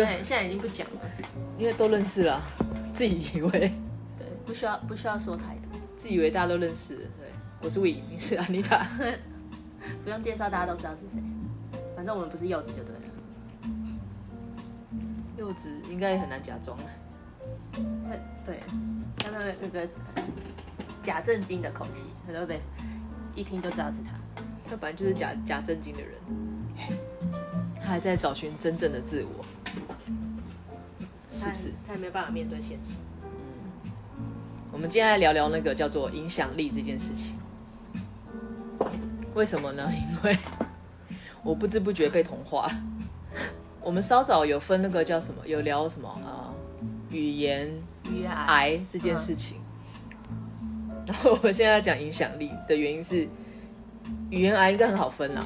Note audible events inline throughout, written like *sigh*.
就现在已经不讲了，因为都认识了，自己以为，*laughs* 对，不需要不需要说太多，自以为大家都认识。对，我是 We，你是 Anita，*laughs* 不用介绍，大家都知道是谁。反正我们不是柚子就对了。柚子应该也很难假装。对，他那个那个假正经的口气，他都被一听就知道是他。他本来就是假假正经的人，他还在找寻真正的自我，是不是？他也没有办法面对现实。嗯，我们今天来聊聊那个叫做影响力这件事情。为什么呢？*laughs* 因为我不知不觉被同化。*laughs* 我们稍早有分那个叫什么，有聊什么啊？语言语言癌这件事情。嗯、然后我现在要讲影响力的原因是，语言癌应该很好分啦，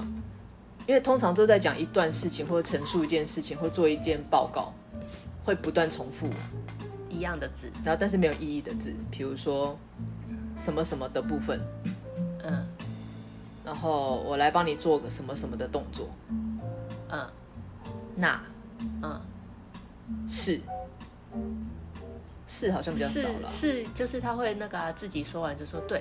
因为通常都在讲一段事情，或者陈述一件事情，或做一件报告，会不断重复一样的字，然后但是没有意义的字，比如说什么什么的部分，嗯，然后我来帮你做个什么什么的动作，嗯。那，嗯，是，是好像比较少了。是，是就是他会那个、啊、自己说完就说对，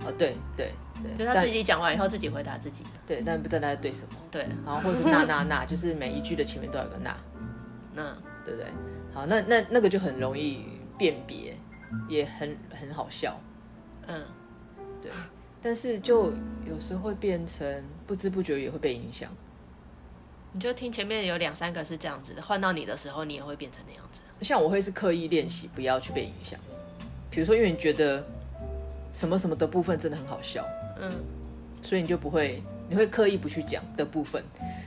哦对对对，就他自己讲完以后自己回答自己。对，但不知道他在对什么。对，然后或者是那那那，就是每一句的前面都有个那，那对不对？好，那那那个就很容易辨别，也很很好笑。嗯，对，但是就有时候会变成不知不觉也会被影响。你就听前面有两三个是这样子的，换到你的时候，你也会变成那样子。像我会是刻意练习，不要去被影响。比如说，因为你觉得什么什么的部分真的很好笑，嗯，所以你就不会，你会刻意不去讲的部分。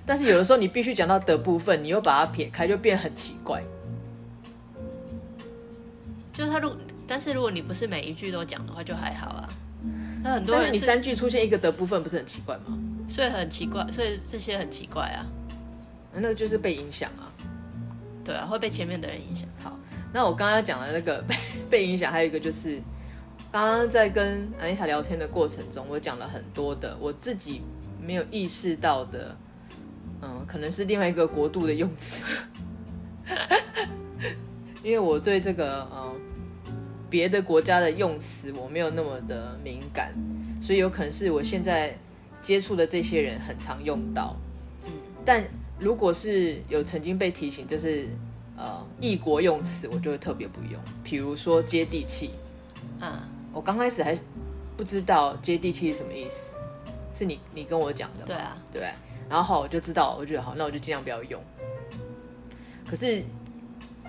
但是有的时候你必须讲到的部分，你又把它撇开，就变很奇怪。就是他如，但是如果你不是每一句都讲的话，就还好啊。那很多人，你三句出现一个的部分，不是很奇怪吗？所以很奇怪，所以这些很奇怪啊。那个就是被影响啊，对啊，会被前面的人影响。好，那我刚刚讲的那个 *laughs* 被被影响，还有一个就是，刚刚在跟安妮塔聊天的过程中，我讲了很多的我自己没有意识到的，嗯，可能是另外一个国度的用词，*laughs* 因为我对这个嗯别的国家的用词我没有那么的敏感，所以有可能是我现在接触的这些人很常用到，嗯，但。如果是有曾经被提醒就是呃异国用词，我就会特别不用。比如说接地气，嗯，我刚开始还不知道接地气是什么意思，是你你跟我讲的吗？对啊，对。然后好，我就知道，我觉得好，那我就尽量不要用。可是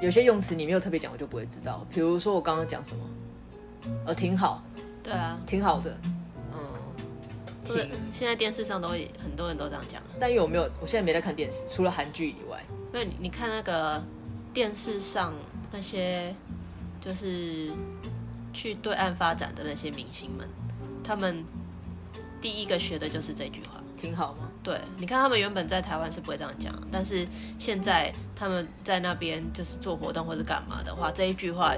有些用词你没有特别讲，我就不会知道。比如说我刚刚讲什么，呃，挺好，对啊，挺好的。嗯是，现在电视上都会很多人都这样讲，但因为我没有，我现在没在看电视，除了韩剧以外。因为你你看那个电视上那些就是去对岸发展的那些明星们，他们第一个学的就是这句话，挺好吗？对，你看他们原本在台湾是不会这样讲，但是现在他们在那边就是做活动或者干嘛的话，这一句话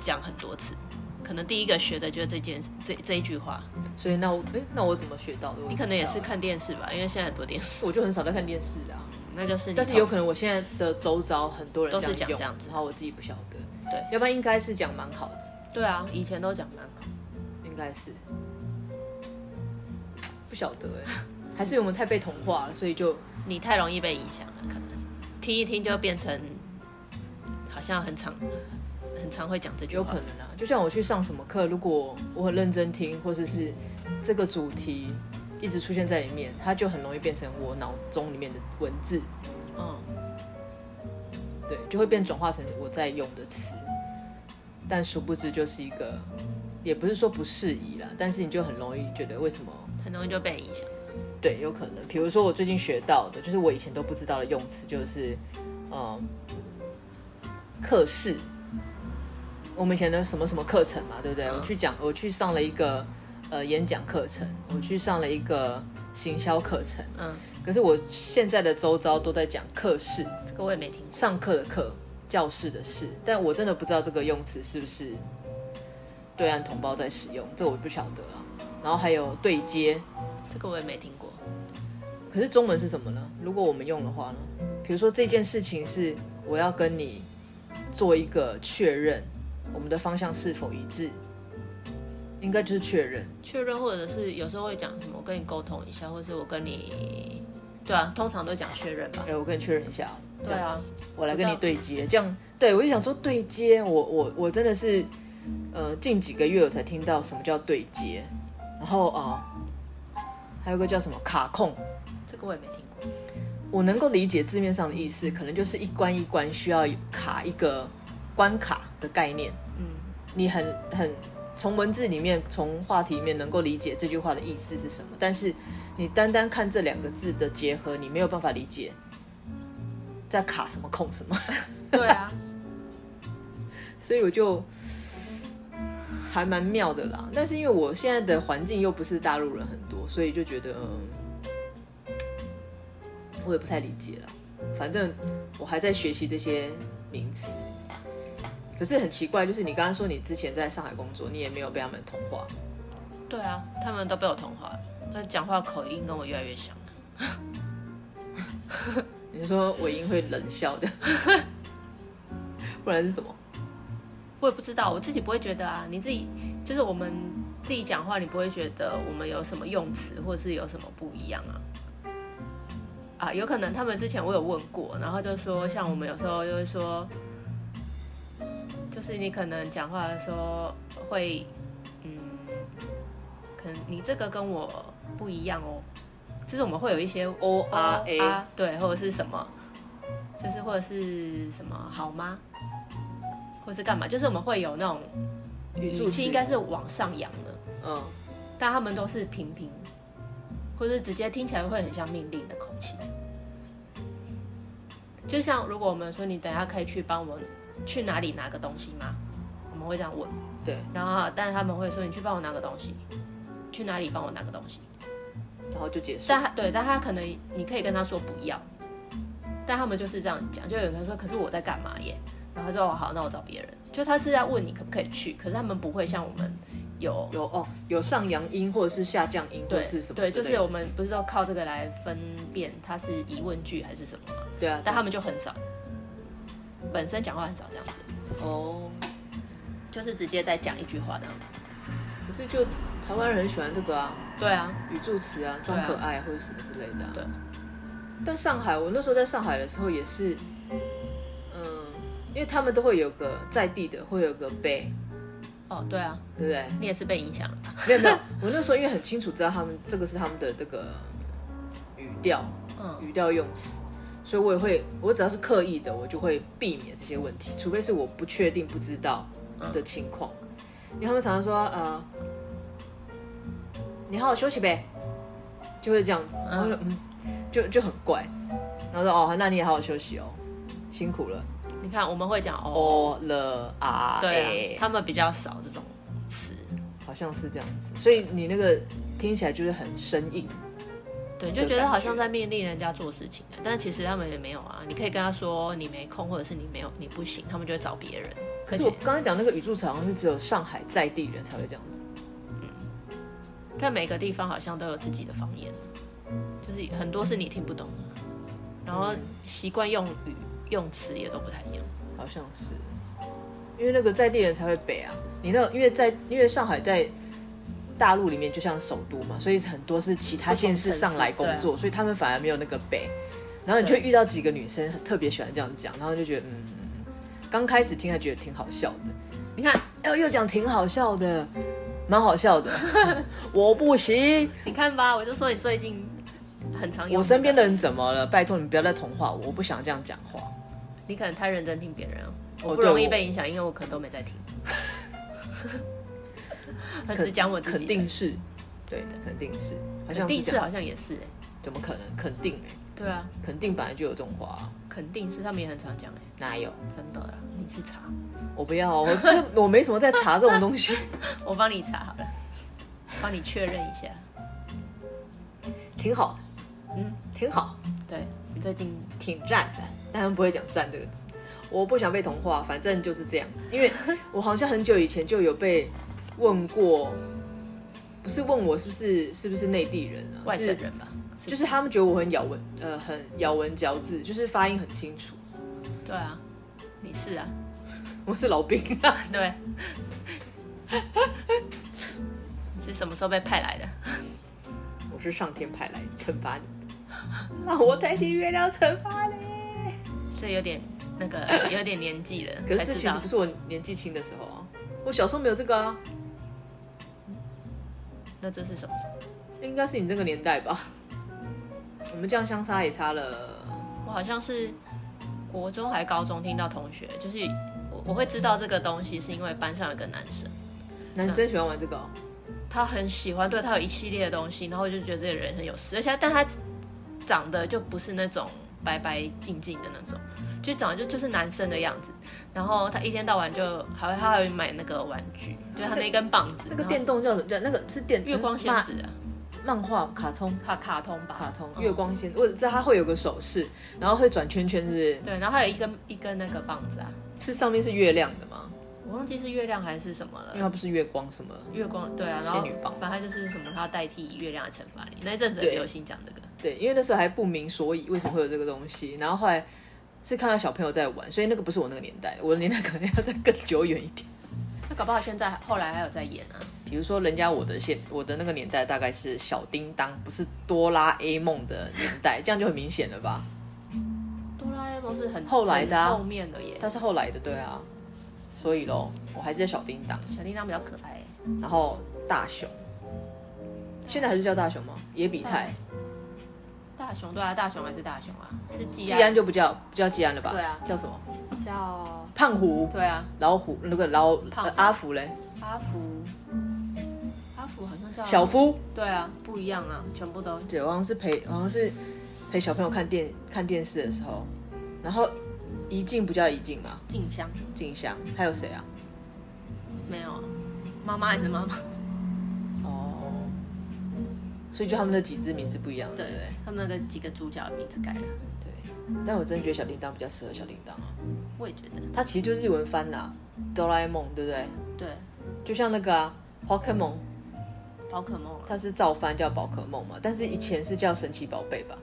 讲很多次。可能第一个学的就是这件这这一句话，所以那我哎，那我怎么学到的？你可能也是看电视吧，因为现在很多电视，我就很少在看电视啊。那就是，但是有可能我现在的周遭很多人都是讲这样子，然后我自己不晓得。对，要不然应该是讲蛮好的。对啊，以前都讲蛮好，应该是不晓得哎，还是我们太被同化了，所以就 *laughs* 你太容易被影响了，可能听一听就变成好像很常。很常会讲这句话，有可能啊。就像我去上什么课，如果我很认真听，或者是这个主题一直出现在里面，它就很容易变成我脑中里面的文字。嗯，对，就会变转化成我在用的词。但殊不知就是一个，也不是说不适宜啦，但是你就很容易觉得为什么？很容易就被影响。对，有可能。比如说我最近学到的，就是我以前都不知道的用词，就是嗯，课室。我们以前的什么什么课程嘛，对不对？嗯、我去讲，我去上了一个呃演讲课程，我去上了一个行销课程。嗯，可是我现在的周遭都在讲课室，这个我也没听过。上课的课，教室的室，但我真的不知道这个用词是不是对岸同胞在使用，这我不晓得啊。然后还有对接，这个我也没听过。可是中文是什么呢？如果我们用的话呢？比如说这件事情是我要跟你做一个确认，我们的方向是否一致？应该就是确认，确认，或者是有时候会讲什么，我跟你沟通一下，或者是我跟你，对啊，通常都讲确认吧。哎，我跟你确认一下。对啊，我来跟你对接，这样，对，我就想说对接，我我我真的是，呃，近几个月我才听到什么叫对接，然后啊、呃，还有个叫什么卡控，这个我也没听过。我能够理解字面上的意思，可能就是一关一关需要卡一个关卡的概念。嗯，你很很。从文字里面，从话题里面能够理解这句话的意思是什么，但是你单单看这两个字的结合，你没有办法理解在卡什么控什么。对啊，*laughs* 所以我就还蛮妙的啦。但是因为我现在的环境又不是大陆人很多，所以就觉得我也不太理解了。反正我还在学习这些名词。可是很奇怪，就是你刚刚说你之前在上海工作，你也没有被他们同化。对啊，他们都被我同化了，他讲话口音跟我越来越像。*laughs* 你说尾音会冷笑的，*laughs* 不然是什么？我也不知道，我自己不会觉得啊。你自己就是我们自己讲话，你不会觉得我们有什么用词或是有什么不一样啊？啊，有可能他们之前我有问过，然后就说像我们有时候就会说。就是你可能讲话的时候会，嗯，可能你这个跟我不一样哦。就是我们会有一些 O R A，对，或者是什么，就是或者是什么好吗？或是干嘛？就是我们会有那种语气应该是往上扬的，嗯，但他们都是平平，或是直接听起来会很像命令的口气。就像如果我们说你等下可以去帮我们。去哪里拿个东西吗？我们会这样问。对，然后但是他们会说，你去帮我拿个东西，去哪里帮我拿个东西，然后就结束。但他对，但他可能你可以跟他说不要，但他们就是这样讲，就有人说，可是我在干嘛耶？然后他说哦好，那我找别人。就他是在问你可不可以去，可是他们不会像我们有有哦有上扬音或者是下降音，对是什么？对，就是我们不是都靠这个来分辨它是疑问句还是什么吗？对啊，但他们就很少。本身讲话很少这样子哦，就是直接在讲一句话的。可是就台湾人很喜欢这个啊，对啊，语助词啊，装可爱或者什么之类的、啊。对。但上海，我那时候在上海的时候也是，嗯，因为他们都会有个在地的，会有个被。哦，对啊，对不对？你也是被影响了。没有没有，*laughs* 我那时候因为很清楚知道他们这个是他们的这个语调，嗯，语调用词。所以，我也会，我只要是刻意的，我就会避免这些问题，除非是我不确定、不知道的情况。因为他们常常说，呃，你好好休息呗，就会这样子，然后就嗯，就就很怪。然后说，哦，那你也好好休息哦，辛苦了。你看，我们会讲哦了啊，对，他们比较少这种词，好像是这样子。所以你那个听起来就是很生硬。对，就觉得好像在命令人家做事情，但其实他们也没有啊。你可以跟他说你没空，或者是你没有你不行，他们就会找别人。可是我刚才讲那个语助词好像是只有上海在地人才会这样子。嗯，但每个地方好像都有自己的方言，就是很多是你听不懂的，然后习惯用语用词也都不太一样。好像是，因为那个在地人才会北啊。你那，因为在因为上海在。大陆里面就像首都嘛，所以很多是其他县市上来工作，所以他们反而没有那个北。然后你就会遇到几个女生特别喜欢这样讲，然后就觉得嗯，刚开始听还觉得挺好笑的。你看，又又讲挺好笑的，蛮好笑的。*laughs* 我不行，你看吧，我就说你最近很常用。我身边的人怎么了？拜托你不要再同化我，我不想这样讲话。你可能太认真听别人，我不容易被影响，因为我可能都没在听。*laughs* 他只讲我自己，肯定是，对的，肯定是，好像定是好像也是哎，怎么可能？肯定哎，对啊，肯定本来就有这种话，肯定是他们也很常讲哎，哪有？真的啊，你去查，我不要，我 *laughs* 我没什么在查这种东西，*laughs* 我帮你查好了，帮你确认一下，挺好，嗯，挺好，对你最近挺赞的，但他们不会讲赞这个字，我不想被同化，反正就是这样子，因为 *laughs* 我好像很久以前就有被。问过，不是问我是不是是不是内地人啊，外省人吧？是就是他们觉得我很咬文，呃，很咬文嚼字，就是发音很清楚。对啊，你是啊，我是老兵啊，*laughs* 对。你是什么时候被派来的？我是上天派来惩罚你，让我代替月亮惩罚你。这有点那个，有点年纪了。可是这其实不是我年纪轻的时候啊，我小时候没有这个啊。那这是什么时候？应该是你那个年代吧。我们这样相差也差了。我好像是国中还高中听到同学，就是我我会知道这个东西，是因为班上有个男生，男生喜欢玩这个、哦，他很喜欢，对他有一系列的东西，然后我就觉得这个人很有事，而且但他长得就不是那种白白净净的那种，就长得就就是男生的样子。然后他一天到晚就还会他还会买那个玩具，就他那根棒子，那个电动叫什么？叫那个是电月光仙子啊。漫画、卡通、卡卡通吧，卡通。月光仙，我知道它会有个手势，然后会转圈圈，是不是？对，然后还有一根一根那个棒子啊，是上面是月亮的吗？我忘记是月亮还是什么了，因为它不是月光什么？月光对啊，然后仙女棒，反正就是什么，它要代替月亮的惩罚你。那一阵子很流行讲这个，对，因为那时候还不明所以为什么会有这个东西，然后后来是看到小朋友在玩，所以那个不是我那个年代，我的年代可能要再更久远一点。*laughs* 那搞不好现在后来还有在演啊。比如说，人家我的现我的那个年代大概是小叮当，不是哆啦 A 梦的年代，这样就很明显了吧？*laughs* 哆啦 A 梦是很后来的、啊，后面的耶。但是后来的，对啊。所以咯，我还是在小叮当。小叮当比较可爱。然后大雄，现在还是叫大雄吗？野比泰。大雄对啊，大雄还是大雄啊，是吉安。吉安就不叫不叫吉安了吧？对啊，叫什么？叫胖虎。对啊，老虎那个老阿福嘞？阿福。阿福好像叫小夫，对啊，不一样啊，全部都。对，我好像是陪，好像是陪小朋友看电看电视的时候，然后怡静不叫怡静吗？静香，静香，还有谁啊？没有，妈妈还是妈妈。哦，所以就他们那几只名字不一样，对对，他们那个几个主角的名字改了。对，但我真的觉得小叮当比较适合小叮当啊。我也觉得，它其实就是日文翻啦，哆啦 A 梦，对不对？对，就像那个啊，宝可梦。宝可梦，它是照翻叫宝可梦嘛？但是以前是叫神奇宝贝吧？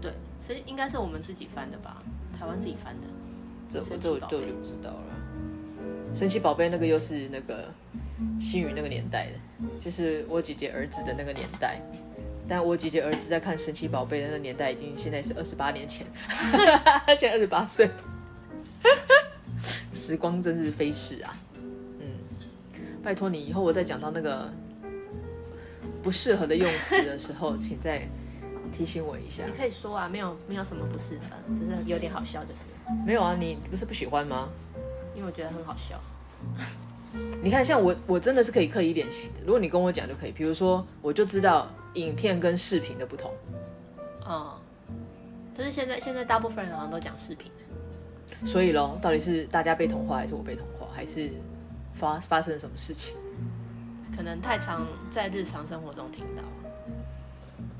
对，所以应该是我们自己翻的吧？台湾自己翻的，这我就就不知道了。神奇宝贝那个又是那个星宇那个年代的，就是我姐姐儿子的那个年代。但我姐姐儿子在看神奇宝贝的那个年代，已经现在是二十八年前，*laughs* 现在二十八岁，*laughs* 时光真是飞逝啊！嗯，拜托你以后我再讲到那个。不适合的用词的时候，请再提醒我一下。你可以说啊，没有没有什么不适合，只是有点好笑就是。没有啊，你不是不喜欢吗？因为我觉得很好笑。*laughs* 你看，像我，我真的是可以刻意练习的。如果你跟我讲就可以，比如说，我就知道影片跟视频的不同。嗯，但是现在现在大部分人好像都讲视频。所以咯，到底是大家被同化，还是我被同化，还是发发生了什么事情？可能太常在日常生活中听到，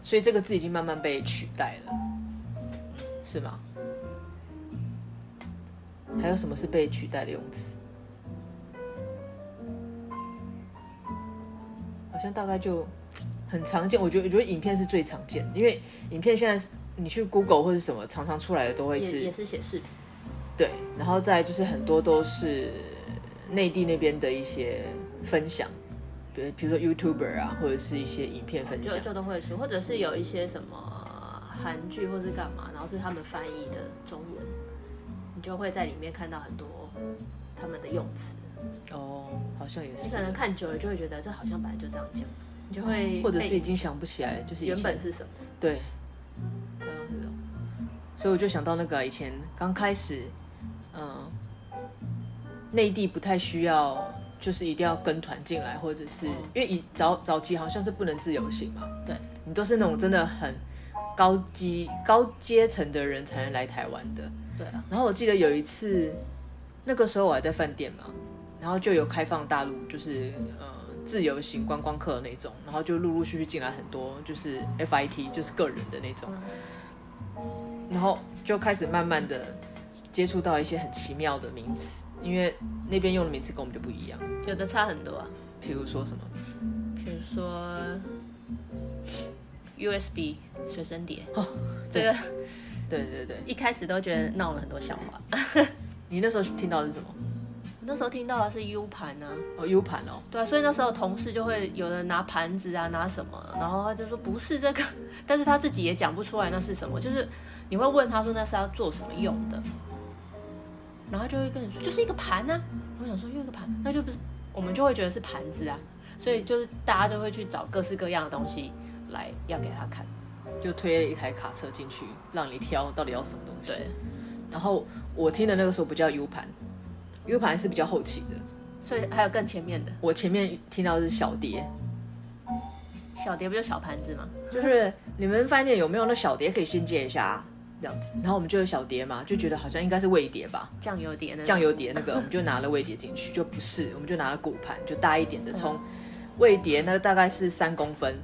所以这个字已经慢慢被取代了，是吗？还有什么是被取代的用词？好像大概就很常见。我觉得，我觉得影片是最常见的，因为影片现在你去 Google 或者什么，常常出来的都会是也，也是写视频，对，然后再就是很多都是内地那边的一些分享。比，比如说 YouTuber 啊，或者是一些影片分享，就就都会出，或者是有一些什么韩剧或是干嘛，然后是他们翻译的中文，你就会在里面看到很多他们的用词。哦，好像也是。你可能看久了就会觉得这好像本来就这样讲，你就会或者是已经想不起来，就是原本是什么。对，对啊，是的。所以我就想到那个以前刚开始，嗯，内地不太需要。就是一定要跟团进来，或者是因为以早早期好像是不能自由行嘛，对，你都是那种真的很高级高阶层的人才能来台湾的，对啊。然后我记得有一次，那个时候我还在饭店嘛，然后就有开放大陆，就是呃自由行观光客的那种，然后就陆陆续续进来很多，就是 FIT 就是个人的那种，然后就开始慢慢的接触到一些很奇妙的名词。因为那边用的名词跟我们就不一样，有的差很多啊。譬如说什么？譬如如说 USB 随身碟哦，这个对对对，一开始都觉得闹了很多笑话。*laughs* 你那时候听到的是什么？那时候听到的是 U 盘啊，哦 U 盘哦，对啊，所以那时候同事就会有人拿盘子啊，拿什么，然后他就说不是这个，*laughs* 但是他自己也讲不出来那是什么，就是你会问他说那是要做什么用的，然后就会跟你说就是一个盘啊，我想说又一个盘，那就不是，我们就会觉得是盘子啊，所以就是大家就会去找各式各样的东西来要给他看，就推了一台卡车进去让你挑到底要什么东西，对，然后我听的那个时候不叫 U 盘。U 盘是比较后期的，所以还有更前面的。我前面听到的是小碟，小碟不就小盘子吗？*laughs* 就是你们饭店有没有那小碟可以先借一下啊，这样子。然后我们就有小碟嘛，就觉得好像应该是味碟吧，酱油碟那酱油碟那个，我们就拿了味碟进去，就不是，我们就拿了骨盘，就大一点的，从味碟那个大概是三公分，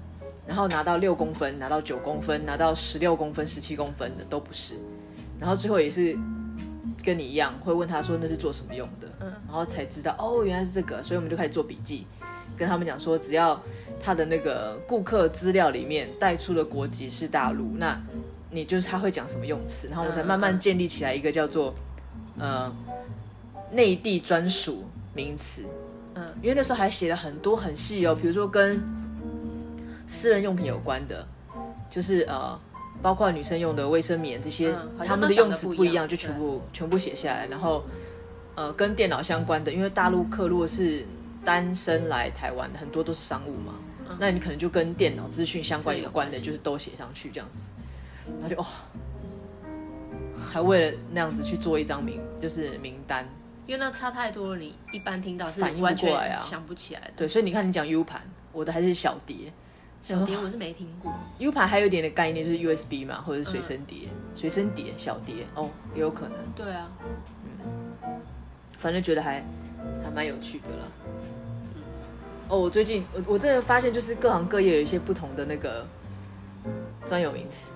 然后拿到六公分，拿到九公分，拿到十六公分、十七公分的都不是，然后最后也是。跟你一样会问他说那是做什么用的，嗯，然后才知道哦，原来是这个，所以我们就开始做笔记，跟他们讲说，只要他的那个顾客资料里面带出的国籍是大陆，那你就是他会讲什么用词，然后我才慢慢建立起来一个叫做呃内地专属名词，嗯，因为那时候还写了很多很细哦，比如说跟私人用品有关的，就是呃。包括女生用的卫生棉这些，嗯、他们的用词不一样，就全部全部写下来。然后，呃，跟电脑相关的，因为大陆客如果是单身来台湾的，很多都是商务嘛，嗯、那你可能就跟电脑资讯相关有关的，就是都写上去这样子。然后就哦，还为了那样子去做一张名，就是名单，因为那差太多了，你一般听到是反应不过来啊，想不起来的。对，所以你看，你讲 U 盘，我的还是小碟。小碟我是没听过，U 盘还有一点的概念就是 USB 嘛，或者是随身碟，随、嗯、身碟小碟哦，也有可能。对啊，嗯，反正觉得还还蛮有趣的啦。嗯、哦，我最近我我真的发现，就是各行各业有一些不同的那个专有名词，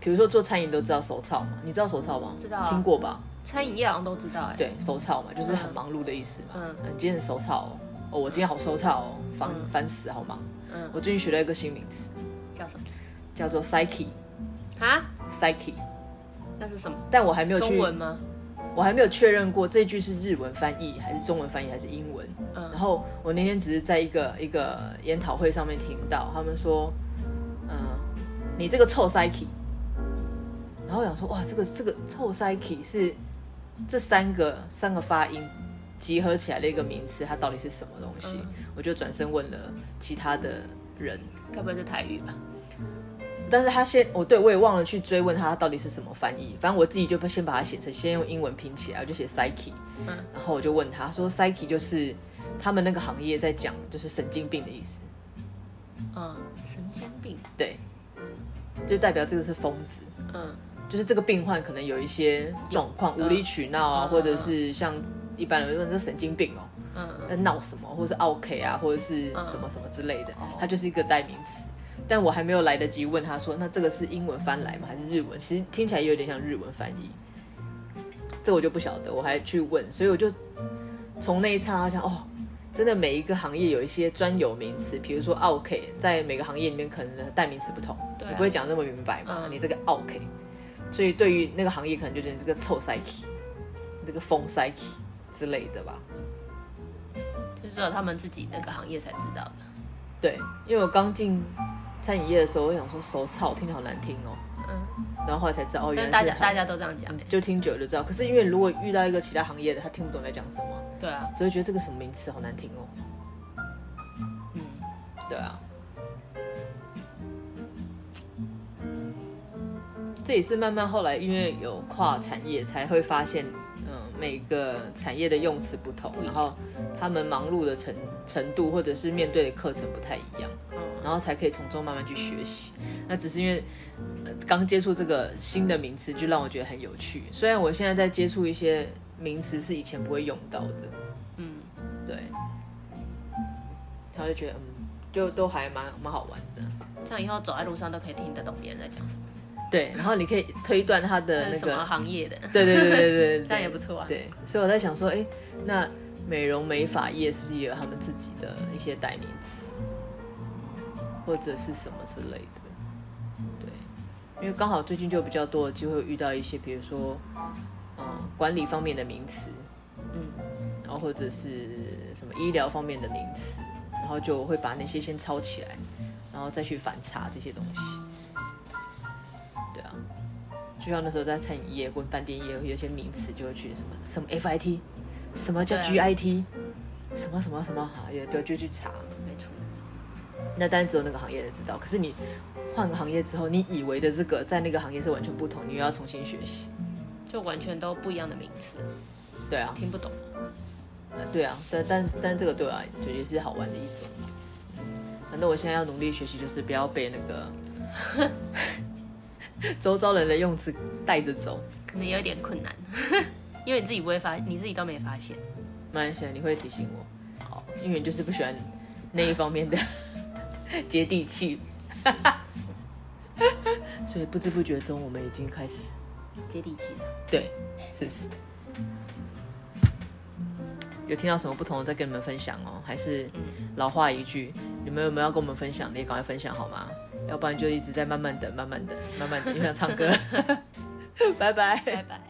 比如说做餐饮都知道手操嘛，你知道手操吗？知道、啊，听过吧？餐饮业好像都知道哎、欸。对，手操嘛，就是很忙碌的意思嘛。嗯，你，今天是手操哦，哦，我今天好手操哦，烦烦、嗯、死，好忙。嗯，我最近学了一个新名词，叫什么？叫做 psyche。哈？psyche？那是什么？但我还没有中文吗？我还没有确认过这句是日文翻译还是中文翻译还是英文。嗯。然后我那天只是在一个一个研讨会上面听到他们说，嗯，你这个臭 psyche。然后我想说，哇，这个这个臭 psyche 是这三个三个发音。集合起来的一个名词，它到底是什么东西？嗯、我就转身问了其他的人，该不会是台语吧？但是他先，我对我也忘了去追问他到底是什么翻译。反正我自己就先把它写成，先用英文拼起来，我就写 psyche。嗯，然后我就问他说，psyche 就是他们那个行业在讲，就是神经病的意思。嗯，神经病。对，就代表这个是疯子。嗯，就是这个病患可能有一些状况，无理取闹啊，嗯、或者是像。一般人说这是神经病哦，嗯，在闹什么，或者是 OK 啊，或者是什么什么之类的，它就是一个代名词。但我还没有来得及问他说，那这个是英文翻来吗，还是日文？其实听起来有点像日文翻译，这我就不晓得，我还去问，所以我就从那一刹那想，哦，真的每一个行业有一些专有名词，比如说 OK，在每个行业里面可能的代名词不同，你不会讲那么明白嘛，你这个 OK，所以对于那个行业可能就是这个臭 psyche，这个疯 psyche。之类的吧，就只有他们自己那个行业才知道的。对，因为我刚进餐饮业的时候，我想说手操听着好难听哦。嗯。然后后来才知道哦，原来大家大家都这样讲，就听久了就知道。可是因为如果遇到一个其他行业的，他听不懂在讲什么。对啊。只会觉得这个什么名词好难听哦。嗯，对啊。这也是慢慢后来因为有跨产业才会发现。每个产业的用词不同，然后他们忙碌的程程度，或者是面对的课程不太一样，然后才可以从中慢慢去学习。那只是因为刚接触这个新的名词，就让我觉得很有趣。虽然我现在在接触一些名词是以前不会用到的，嗯，对，他就觉得嗯，就都还蛮蛮好玩的。这样以后走在路上都可以听得懂别人在讲什么。对，然后你可以推断他的那个什么行业的，对对对对 *laughs* 对，这样也不错啊。对，所以我在想说，哎，那美容美发业是不是也有他们自己的一些代名词？或者是什么之类的。对，因为刚好最近就比较多的机会遇到一些，比如说，嗯，管理方面的名词，嗯，然后或者是什么医疗方面的名词，然后就会把那些先抄起来，然后再去反查这些东西。就像那时候在餐饮业或饭店业，有些名词就会去什么什么 FIT，什么叫 GIT。什么什么什么行业对，就去查，没错。那当然只有那个行业的知道。可是你换个行业之后，你以为的这个在那个行业是完全不同，你又要重新学习，就完全都不一样的名词。对啊，听不懂。对啊，但但但这个对啊，就也是好玩的一种。反正我现在要努力学习，就是不要被那个 *laughs* *laughs* 周遭人的用词带着走，可能有点困难，*laughs* 因为你自己不会发，你自己都没发现。蛮想你会提醒我，好，因为你就是不喜欢那一方面的 *laughs* 接地气，所以不知不觉中我们已经开始接地气了，对，是不是？有听到什么不同的再跟你们分享哦？还是老话一句，你们有没有要跟我们分享的？也赶快分享好吗？要不然就一直在慢慢等，慢慢等，慢慢等，又想唱歌，*laughs* 拜拜，拜拜。